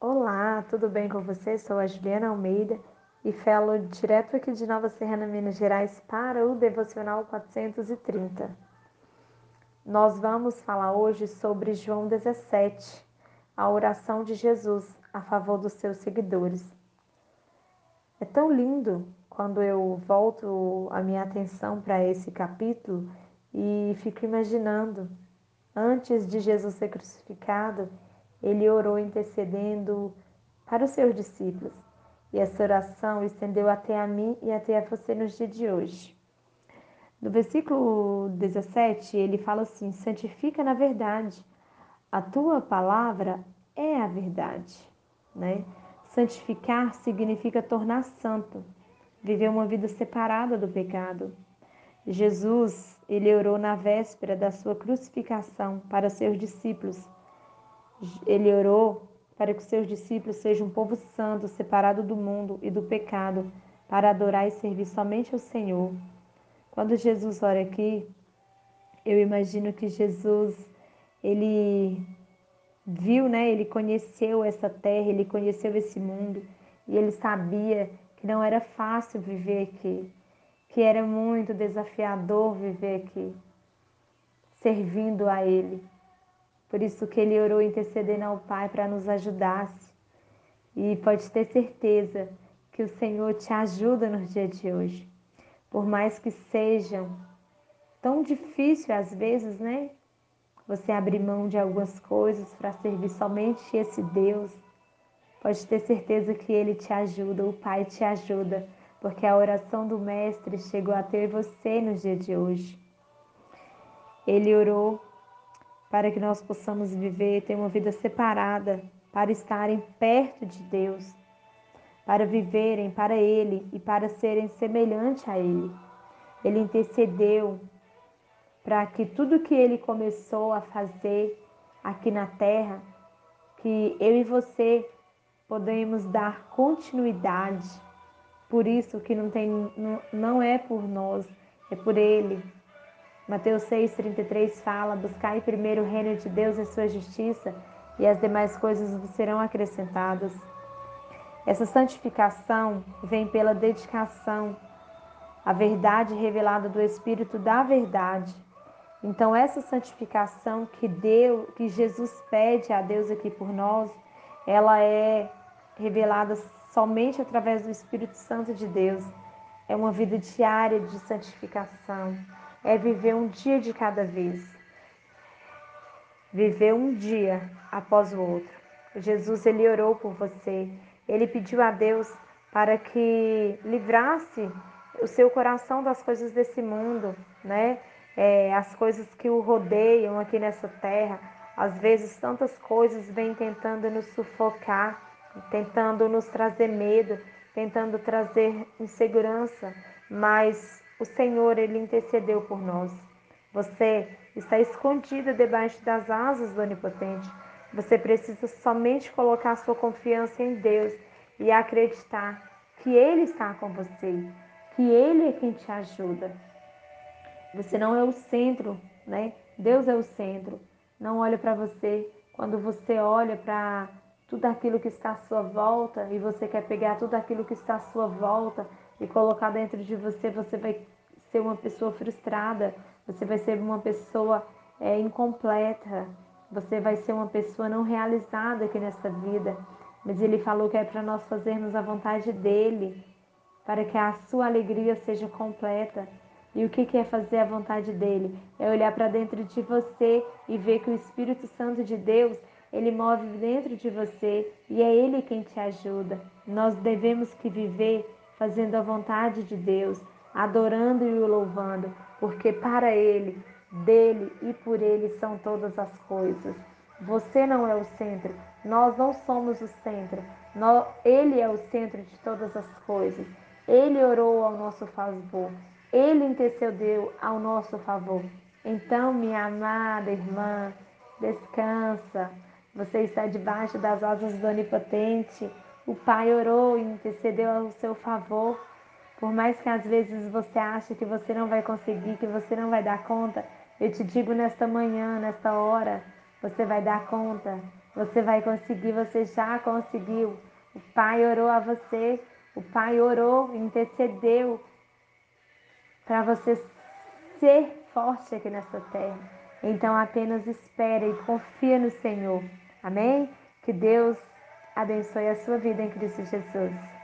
Olá, tudo bem com você? Sou a Juliana Almeida e falo direto aqui de Nova Serrana, Minas Gerais, para o Devocional 430. Nós vamos falar hoje sobre João 17, a oração de Jesus a favor dos seus seguidores. É tão lindo quando eu volto a minha atenção para esse capítulo e fico imaginando, antes de Jesus ser crucificado, ele orou intercedendo para os seus discípulos. E essa oração estendeu até a mim e até a você nos dias de hoje. No versículo 17, ele fala assim: santifica na verdade. A tua palavra é a verdade, né? Santificar significa tornar santo, viver uma vida separada do pecado. Jesus, ele orou na véspera da sua crucificação para seus discípulos ele orou para que os seus discípulos sejam um povo santo, separado do mundo e do pecado, para adorar e servir somente ao Senhor. Quando Jesus ora aqui, eu imagino que Jesus, ele viu, né? Ele conheceu essa terra, ele conheceu esse mundo e ele sabia que não era fácil viver aqui, que era muito desafiador viver aqui, servindo a ele. Por isso que ele orou intercedendo ao Pai para nos ajudar. E pode ter certeza que o Senhor te ajuda no dia de hoje. Por mais que sejam tão difícil às vezes, né? Você abrir mão de algumas coisas para servir somente esse Deus. Pode ter certeza que ele te ajuda, o Pai te ajuda, porque a oração do Mestre chegou a ter você no dia de hoje. Ele orou para que nós possamos viver, ter uma vida separada, para estarem perto de Deus, para viverem para Ele e para serem semelhantes a Ele. Ele intercedeu para que tudo que Ele começou a fazer aqui na terra, que eu e você podemos dar continuidade. Por isso que não, tem, não, não é por nós, é por Ele, Mateus 6,33 fala: Buscai primeiro o reino de Deus e sua justiça, e as demais coisas vos serão acrescentadas. Essa santificação vem pela dedicação à verdade revelada do Espírito da verdade. Então, essa santificação que Deus, que Jesus pede a Deus aqui por nós, ela é revelada somente através do Espírito Santo de Deus. É uma vida diária de santificação é viver um dia de cada vez. Viver um dia após o outro. Jesus ele orou por você. Ele pediu a Deus para que livrasse o seu coração das coisas desse mundo, né? É, as coisas que o rodeiam aqui nessa terra. Às vezes tantas coisas vêm tentando nos sufocar, tentando nos trazer medo, tentando trazer insegurança, mas o Senhor, ele intercedeu por nós. Você está escondida debaixo das asas do Onipotente. Você precisa somente colocar sua confiança em Deus e acreditar que Ele está com você, que Ele é quem te ajuda. Você não é o centro, né? Deus é o centro. Não olha para você. Quando você olha para tudo aquilo que está à sua volta e você quer pegar tudo aquilo que está à sua volta e colocar dentro de você, você vai ser uma pessoa frustrada, você vai ser uma pessoa é, incompleta, você vai ser uma pessoa não realizada aqui nessa vida. Mas ele falou que é para nós fazermos a vontade dele, para que a sua alegria seja completa. E o que é fazer a vontade dele? É olhar para dentro de você e ver que o Espírito Santo de Deus, ele move dentro de você e é ele quem te ajuda. Nós devemos que viver fazendo a vontade de Deus, adorando e o louvando, porque para Ele, dele e por Ele são todas as coisas. Você não é o centro, nós não somos o centro, Ele é o centro de todas as coisas. Ele orou ao nosso favor, Ele intercedeu ao nosso favor. Então, minha amada irmã, descansa. Você está debaixo das asas do Onipotente. O Pai orou e intercedeu ao seu favor. Por mais que às vezes você ache que você não vai conseguir, que você não vai dar conta, eu te digo nesta manhã, nesta hora, você vai dar conta, Você vai conseguir, você já conseguiu. O Pai orou a você, o Pai orou, intercedeu para você ser forte aqui nessa terra. Então apenas espere e confia no Senhor. Amém? Que Deus abençoe a sua vida em Cristo Jesus.